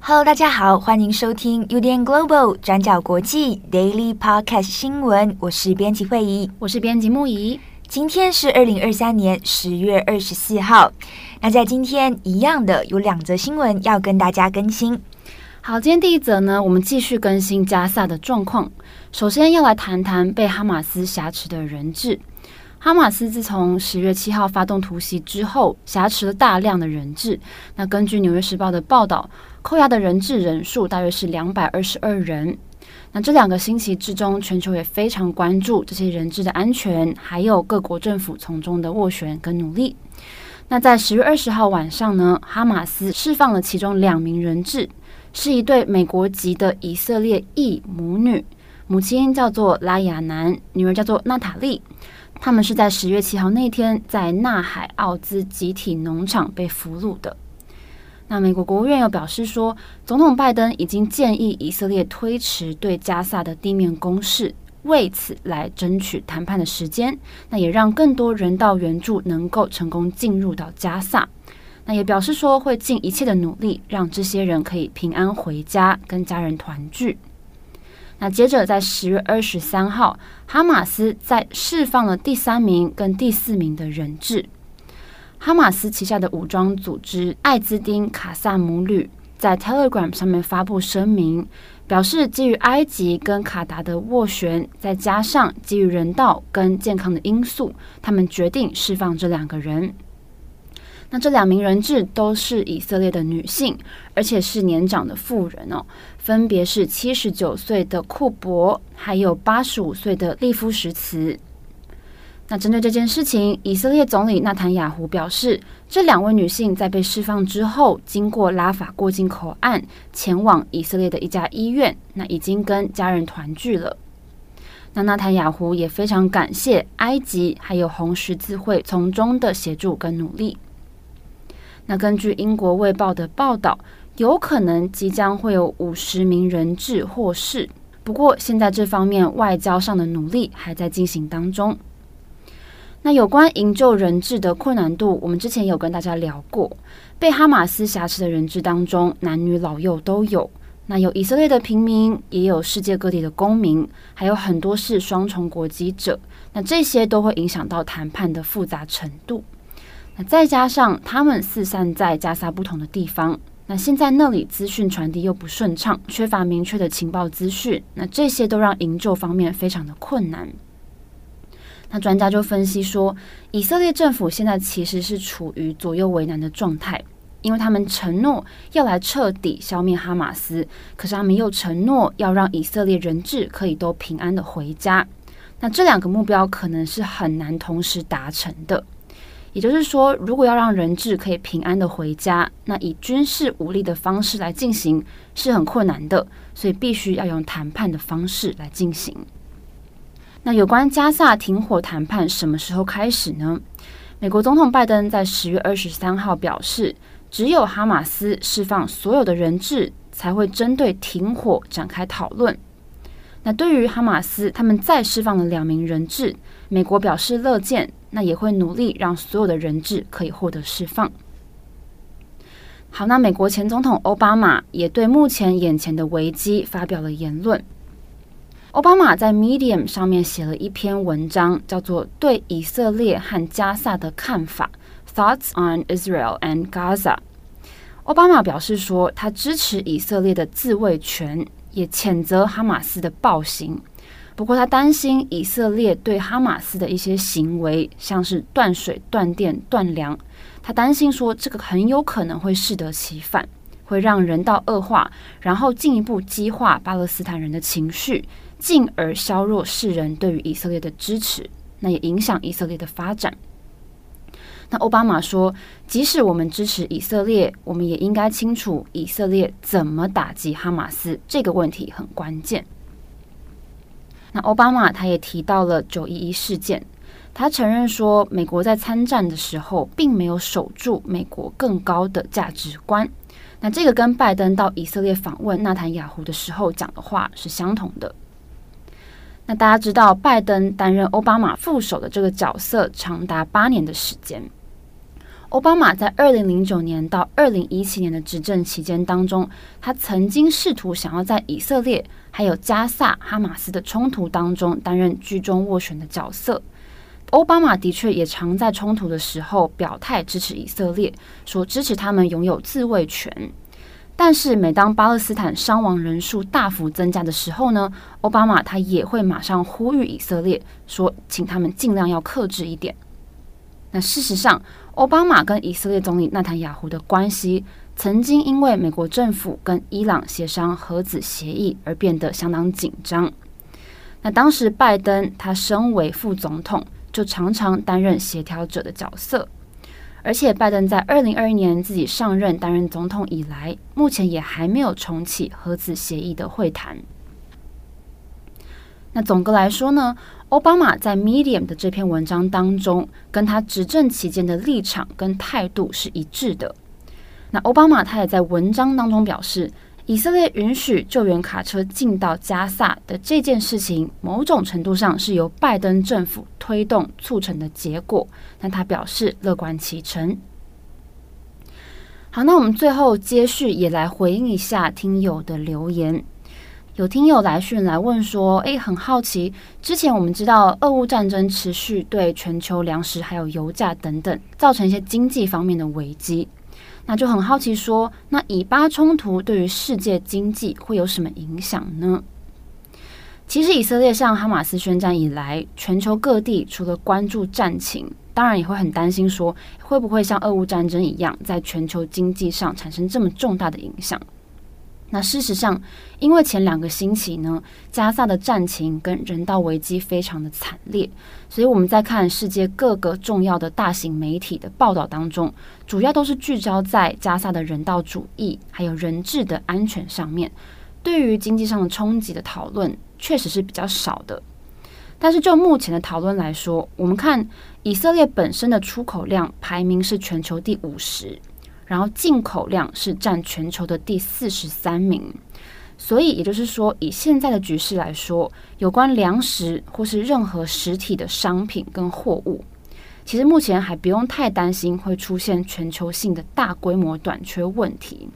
Hello，大家好，欢迎收听 UDN Global 转角国际 Daily Podcast 新闻。我是编辑慧仪，我是编辑牧宜。今天是二零二三年十月二十四号。那在今天一样的有两则新闻要跟大家更新。好，今天第一则呢，我们继续更新加萨的状况。首先要来谈谈被哈马斯挟持的人质。哈马斯自从十月七号发动突袭之后，挟持了大量的人质。那根据《纽约时报》的报道，扣押的人质人数大约是两百二十二人。这两个星期之中，全球也非常关注这些人质的安全，还有各国政府从中的斡旋跟努力。那在十月二十号晚上呢，哈马斯释放了其中两名人质，是一对美国籍的以色列裔母女，母亲叫做拉雅南，女儿叫做娜塔莉。他们是在十月七号那天在纳海奥兹集体农场被俘虏的。那美国国务院又表示说，总统拜登已经建议以色列推迟对加萨的地面攻势，为此来争取谈判的时间。那也让更多人道援助能够成功进入到加萨。那也表示说，会尽一切的努力，让这些人可以平安回家，跟家人团聚。那接着在十月二十三号，哈马斯在释放了第三名跟第四名的人质。哈马斯旗下的武装组织艾兹丁卡萨母旅在 Telegram 上面发布声明，表示基于埃及跟卡达的斡旋，再加上基于人道跟健康的因素，他们决定释放这两个人。那这两名人质都是以色列的女性，而且是年长的妇人哦，分别是七十九岁的库珀，还有八十五岁的利夫什茨。那针对这件事情，以色列总理纳坦雅胡表示，这两位女性在被释放之后，经过拉法过境口岸，前往以色列的一家医院，那已经跟家人团聚了。那纳坦雅胡也非常感谢埃及还有红十字会从中的协助跟努力。那根据英国卫报的报道，有可能即将会有五十名人质获释，不过现在这方面外交上的努力还在进行当中。那有关营救人质的困难度，我们之前有跟大家聊过。被哈马斯挟持的人质当中，男女老幼都有。那有以色列的平民，也有世界各地的公民，还有很多是双重国籍者。那这些都会影响到谈判的复杂程度。那再加上他们四散在加萨不同的地方，那现在那里资讯传递又不顺畅，缺乏明确的情报资讯，那这些都让营救方面非常的困难。那专家就分析说，以色列政府现在其实是处于左右为难的状态，因为他们承诺要来彻底消灭哈马斯，可是他们又承诺要让以色列人质可以都平安的回家。那这两个目标可能是很难同时达成的。也就是说，如果要让人质可以平安的回家，那以军事武力的方式来进行是很困难的，所以必须要用谈判的方式来进行。那有关加萨停火谈判什么时候开始呢？美国总统拜登在十月二十三号表示，只有哈马斯释放所有的人质，才会针对停火展开讨论。那对于哈马斯，他们再释放了两名人质，美国表示乐见，那也会努力让所有的人质可以获得释放。好，那美国前总统奥巴马也对目前眼前的危机发表了言论。奥巴马在 Medium 上面写了一篇文章，叫做《对以色列和加萨的看法》（Thoughts on Israel and Gaza）。奥巴马表示说，他支持以色列的自卫权，也谴责哈马斯的暴行。不过，他担心以色列对哈马斯的一些行为，像是断水、断电、断粮，他担心说这个很有可能会适得其反，会让人道恶化，然后进一步激化巴勒斯坦人的情绪。进而削弱世人对于以色列的支持，那也影响以色列的发展。那奥巴马说，即使我们支持以色列，我们也应该清楚以色列怎么打击哈马斯，这个问题很关键。那奥巴马他也提到了九一一事件，他承认说，美国在参战的时候并没有守住美国更高的价值观。那这个跟拜登到以色列访问纳坦雅胡的时候讲的话是相同的。那大家知道，拜登担任奥巴马副手的这个角色长达八年的时间。奥巴马在二零零九年到二零一七年的执政期间当中，他曾经试图想要在以色列还有加萨哈马斯的冲突当中担任居中斡旋的角色。奥巴马的确也常在冲突的时候表态支持以色列，说支持他们拥有自卫权。但是每当巴勒斯坦伤亡人数大幅增加的时候呢，奥巴马他也会马上呼吁以色列，说请他们尽量要克制一点。那事实上，奥巴马跟以色列总理纳坦雅胡的关系，曾经因为美国政府跟伊朗协商核子协议而变得相当紧张。那当时拜登他身为副总统，就常常担任协调者的角色。而且拜登在二零二一年自己上任担任总统以来，目前也还没有重启核子协议的会谈。那总的来说呢，奥巴马在 Medium 的这篇文章当中，跟他执政期间的立场跟态度是一致的。那奥巴马他也在文章当中表示，以色列允许救援卡车进到加萨的这件事情，某种程度上是由拜登政府推动促成的结果。那他表示乐观其成。好，那我们最后接续也来回应一下听友的留言。有听友来讯来问说：“诶，很好奇，之前我们知道俄乌战争持续对全球粮食还有油价等等造成一些经济方面的危机，那就很好奇说，那以巴冲突对于世界经济会有什么影响呢？其实以色列向哈马斯宣战以来，全球各地除了关注战情，当然也会很担心说，会不会像俄乌战争一样，在全球经济上产生这么重大的影响。”那事实上，因为前两个星期呢，加萨的战情跟人道危机非常的惨烈，所以我们在看世界各个重要的大型媒体的报道当中，主要都是聚焦在加萨的人道主义还有人质的安全上面。对于经济上的冲击的讨论，确实是比较少的。但是就目前的讨论来说，我们看以色列本身的出口量排名是全球第五十。然后进口量是占全球的第四十三名，所以也就是说，以现在的局势来说，有关粮食或是任何实体的商品跟货物，其实目前还不用太担心会出现全球性的大规模短缺问题。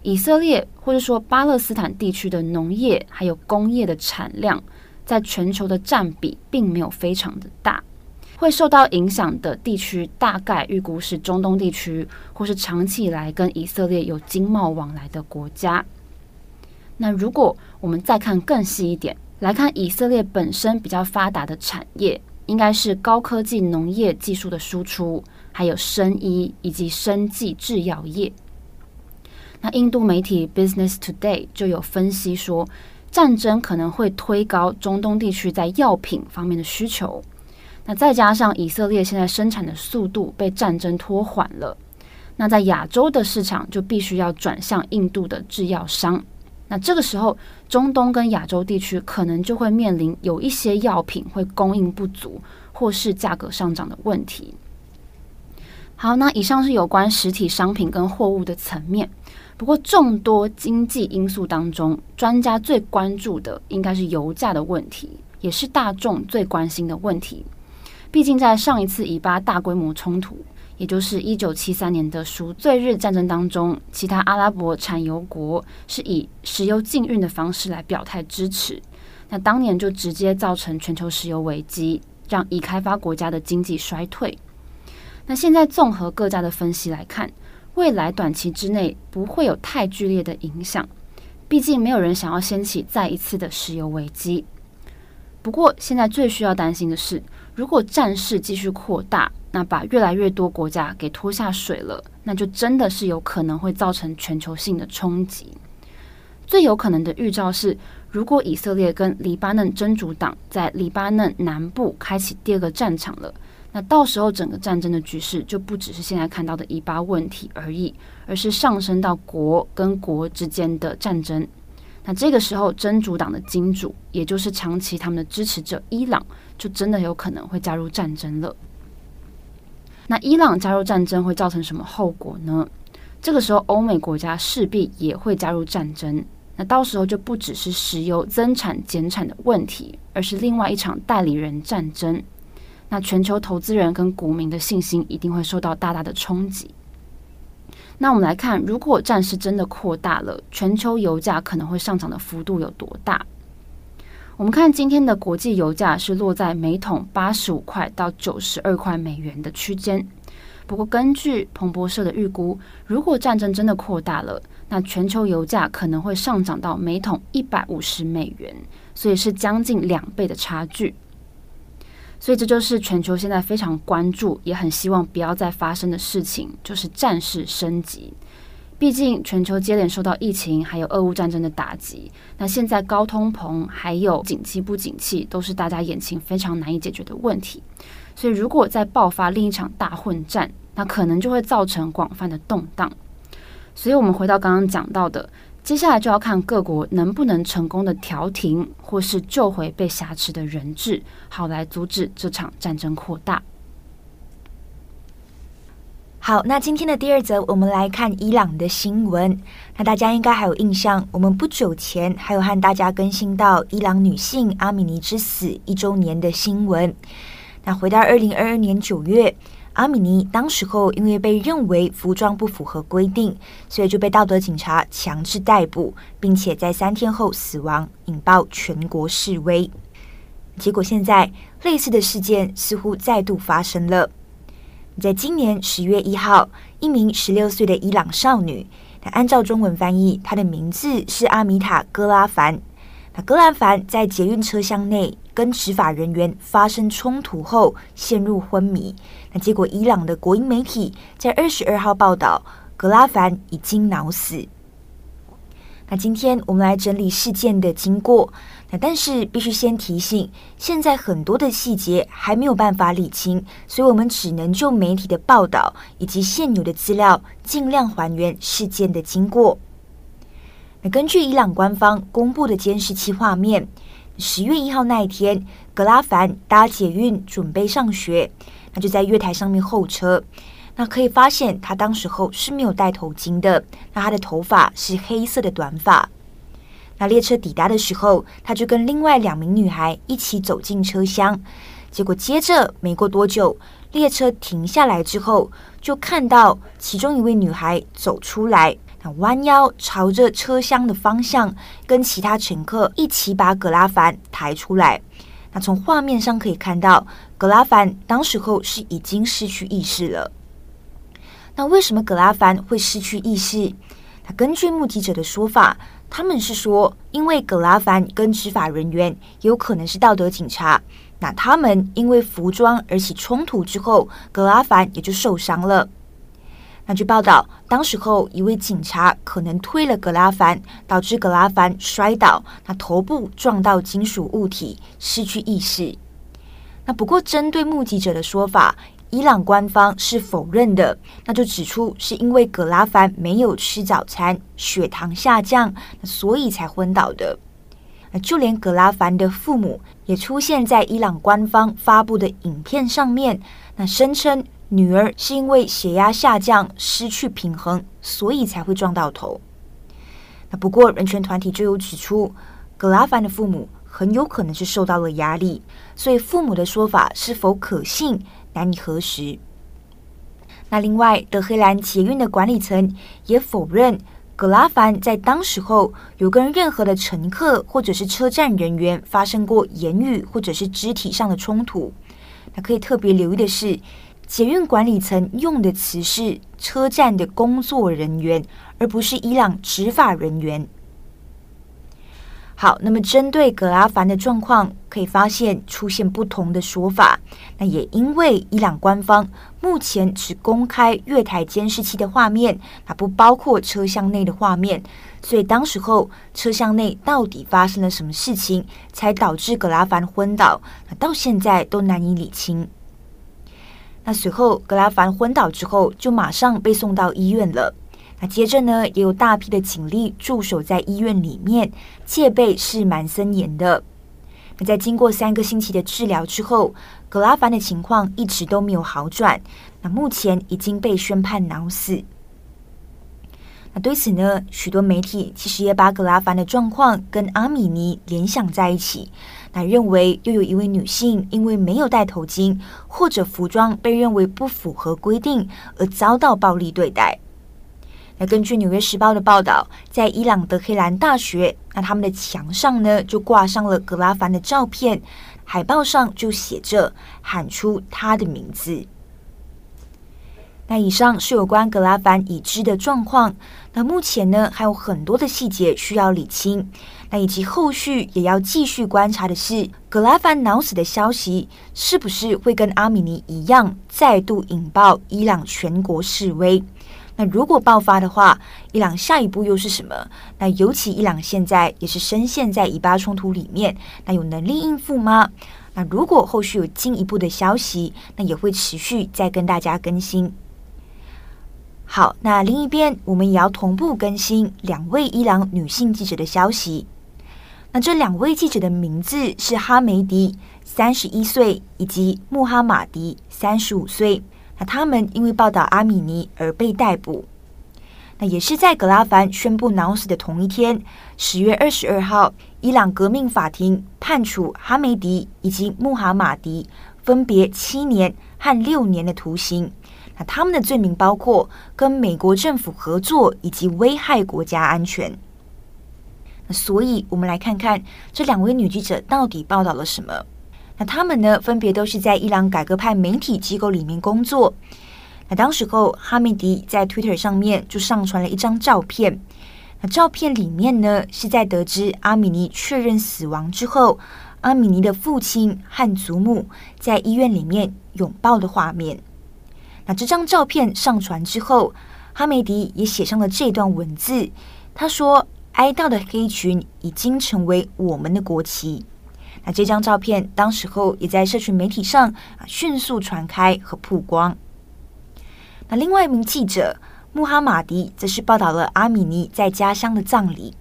以色列或者说巴勒斯坦地区的农业还有工业的产量，在全球的占比并没有非常的大。会受到影响的地区，大概预估是中东地区，或是长期以来跟以色列有经贸往来的国家。那如果我们再看更细一点，来看以色列本身比较发达的产业，应该是高科技农业技术的输出，还有生医以及生技制药业。那印度媒体 Business Today 就有分析说，战争可能会推高中东地区在药品方面的需求。那再加上以色列现在生产的速度被战争拖缓了，那在亚洲的市场就必须要转向印度的制药商。那这个时候，中东跟亚洲地区可能就会面临有一些药品会供应不足，或是价格上涨的问题。好，那以上是有关实体商品跟货物的层面。不过，众多经济因素当中，专家最关注的应该是油价的问题，也是大众最关心的问题。毕竟，在上一次以巴大规模冲突，也就是一九七三年的赎罪日战争当中，其他阿拉伯产油国是以石油禁运的方式来表态支持，那当年就直接造成全球石油危机，让已开发国家的经济衰退。那现在综合各家的分析来看，未来短期之内不会有太剧烈的影响，毕竟没有人想要掀起再一次的石油危机。不过，现在最需要担心的是，如果战事继续扩大，那把越来越多国家给拖下水了，那就真的是有可能会造成全球性的冲击。最有可能的预兆是，如果以色列跟黎巴嫩真主党在黎巴嫩南部开启第二个战场了，那到时候整个战争的局势就不只是现在看到的以巴问题而已，而是上升到国跟国之间的战争。那这个时候，真主党的金主，也就是长期他们的支持者伊朗，就真的有可能会加入战争了。那伊朗加入战争会造成什么后果呢？这个时候，欧美国家势必也会加入战争。那到时候就不只是石油增产减产的问题，而是另外一场代理人战争。那全球投资人跟股民的信心一定会受到大大的冲击。那我们来看，如果战事真的扩大了，全球油价可能会上涨的幅度有多大？我们看今天的国际油价是落在每桶八十五块到九十二块美元的区间。不过，根据彭博社的预估，如果战争真的扩大了，那全球油价可能会上涨到每桶一百五十美元，所以是将近两倍的差距。所以这就是全球现在非常关注，也很希望不要再发生的事情，就是战事升级。毕竟全球接连受到疫情还有俄乌战争的打击，那现在高通膨还有景气不景气，都是大家眼前非常难以解决的问题。所以如果再爆发另一场大混战，那可能就会造成广泛的动荡。所以，我们回到刚刚讲到的，接下来就要看各国能不能成功的调停，或是救回被挟持的人质，好来阻止这场战争扩大。好，那今天的第二则，我们来看伊朗的新闻。那大家应该还有印象，我们不久前还有和大家更新到伊朗女性阿米尼之死一周年的新闻。那回到二零二二年九月。阿米尼当时候因为被认为服装不符合规定，所以就被道德警察强制逮捕，并且在三天后死亡，引爆全国示威。结果现在类似的事件似乎再度发生了。在今年十月一号，一名十六岁的伊朗少女，那按照中文翻译，她的名字是阿米塔·格拉凡。那格拉凡在捷运车厢内跟执法人员发生冲突后陷入昏迷。那结果，伊朗的国营媒体在二十二号报道，格拉凡已经脑死。那今天我们来整理事件的经过。那但是必须先提醒，现在很多的细节还没有办法理清，所以我们只能就媒体的报道以及现有的资料，尽量还原事件的经过。那根据伊朗官方公布的监视器画面，十月一号那一天，格拉凡搭捷运准备上学，那就在月台上面候车。那可以发现，他当时候是没有戴头巾的。那他的头发是黑色的短发。那列车抵达的时候，他就跟另外两名女孩一起走进车厢。结果接着没过多久，列车停下来之后，就看到其中一位女孩走出来。那弯腰朝着车厢的方向，跟其他乘客一起把葛拉凡抬出来。那从画面上可以看到，葛拉凡当时候是已经失去意识了。那为什么葛拉凡会失去意识？那根据目击者的说法，他们是说，因为葛拉凡跟执法人员有可能是道德警察，那他们因为服装而起冲突之后，葛拉凡也就受伤了。那据报道，当时候一位警察可能推了格拉凡，导致格拉凡摔倒，那头部撞到金属物体，失去意识。那不过，针对目击者的说法，伊朗官方是否认的，那就指出是因为格拉凡没有吃早餐，血糖下降，所以才昏倒的。就连格拉凡的父母也出现在伊朗官方发布的影片上面，那声称。女儿是因为血压下降，失去平衡，所以才会撞到头。那不过人权团体就有指出，格拉凡的父母很有可能是受到了压力，所以父母的说法是否可信，难以核实。那另外，德黑兰捷运的管理层也否认格拉凡在当时候有跟任何的乘客或者是车站人员发生过言语或者是肢体上的冲突。那可以特别留意的是。捷运管理层用的词是车站的工作人员，而不是伊朗执法人员。好，那么针对格拉凡的状况，可以发现出现不同的说法。那也因为伊朗官方目前只公开月台监视器的画面，那不包括车厢内的画面，所以当时候车厢内到底发生了什么事情，才导致格拉凡昏倒，那到现在都难以理清。那随后，格拉凡昏倒之后，就马上被送到医院了。接着呢，也有大批的警力驻守在医院里面，戒备是蛮森严的。那在经过三个星期的治疗之后，格拉凡的情况一直都没有好转。那目前已经被宣判脑死。那对此呢，许多媒体其实也把格拉凡的状况跟阿米尼联想在一起，那认为又有一位女性因为没有戴头巾或者服装被认为不符合规定而遭到暴力对待。那根据《纽约时报》的报道，在伊朗德黑兰大学，那他们的墙上呢就挂上了格拉凡的照片，海报上就写着“喊出他的名字”。那以上是有关格拉凡已知的状况。那目前呢还有很多的细节需要理清。那以及后续也要继续观察的是，格拉凡脑死的消息是不是会跟阿米尼一样，再度引爆伊朗全国示威？那如果爆发的话，伊朗下一步又是什么？那尤其伊朗现在也是深陷在以巴冲突里面，那有能力应付吗？那如果后续有进一步的消息，那也会持续再跟大家更新。好，那另一边我们也要同步更新两位伊朗女性记者的消息。那这两位记者的名字是哈梅迪，三十一岁，以及穆哈马迪，三十五岁。那他们因为报道阿米尼而被逮捕。那也是在格拉凡宣布脑死的同一天，十月二十二号，伊朗革命法庭判处哈梅迪以及穆哈马迪分别七年和六年的徒刑。那他们的罪名包括跟美国政府合作以及危害国家安全。所以，我们来看看这两位女记者到底报道了什么。那他们呢，分别都是在伊朗改革派媒体机构里面工作。那当时候，哈梅迪在 Twitter 上面就上传了一张照片。那照片里面呢，是在得知阿米尼确认死亡之后，阿米尼的父亲和祖母在医院里面拥抱的画面。那这张照片上传之后，哈梅迪也写上了这段文字。他说：“哀悼的黑裙已经成为我们的国旗。”那这张照片当时候也在社群媒体上啊迅速传开和曝光。那另外一名记者穆哈马迪则是报道了阿米尼在家乡的葬礼。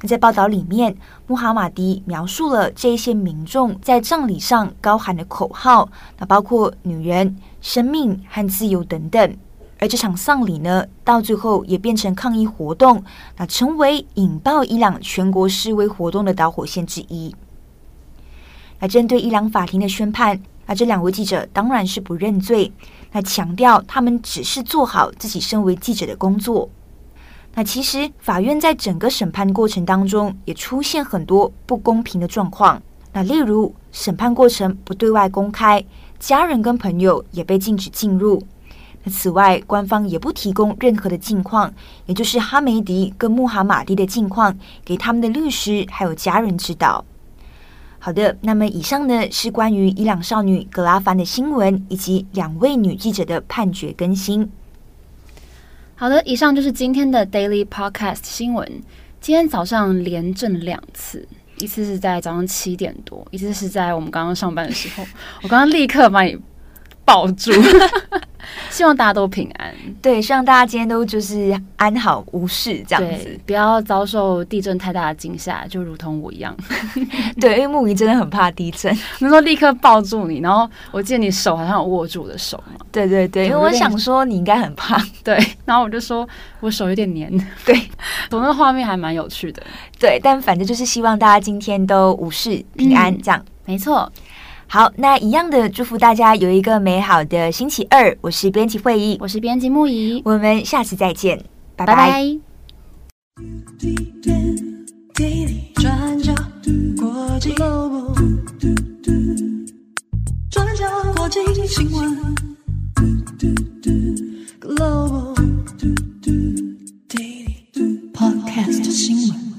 那在报道里面，穆哈马迪描述了这些民众在葬礼上高喊的口号，那包括女人、生命和自由等等。而这场丧礼呢，到最后也变成抗议活动，那成为引爆伊朗全国示威活动的导火线之一。那针对伊朗法庭的宣判，那这两位记者当然是不认罪，那强调他们只是做好自己身为记者的工作。那其实法院在整个审判过程当中也出现很多不公平的状况，那例如审判过程不对外公开，家人跟朋友也被禁止进入。此外，官方也不提供任何的近况，也就是哈梅迪跟穆哈马蒂的近况给他们的律师还有家人知道。好的，那么以上呢是关于伊朗少女格拉凡的新闻，以及两位女记者的判决更新。好的，以上就是今天的 Daily Podcast 新闻。今天早上连震两次，一次是在早上七点多，一次是在我们刚刚上班的时候。我刚刚立刻把你抱住。希望大家都平安，对，希望大家今天都就是安好无事这样子，不要遭受地震太大的惊吓，就如同我一样。对，因为木鱼真的很怕地震，那时候立刻抱住你，然后我记得你手好像有握住我的手嘛。对对对，因为我想说你应该很怕，对，然后我就说我手有点黏，对，总那画面还蛮有趣的，对，但反正就是希望大家今天都无事平安这样，嗯、没错。好，那一样的祝福大家有一个美好的星期二。我是编辑会议，我是编辑木仪，我们下次再见，拜拜。转新闻，Global Podcast 新闻。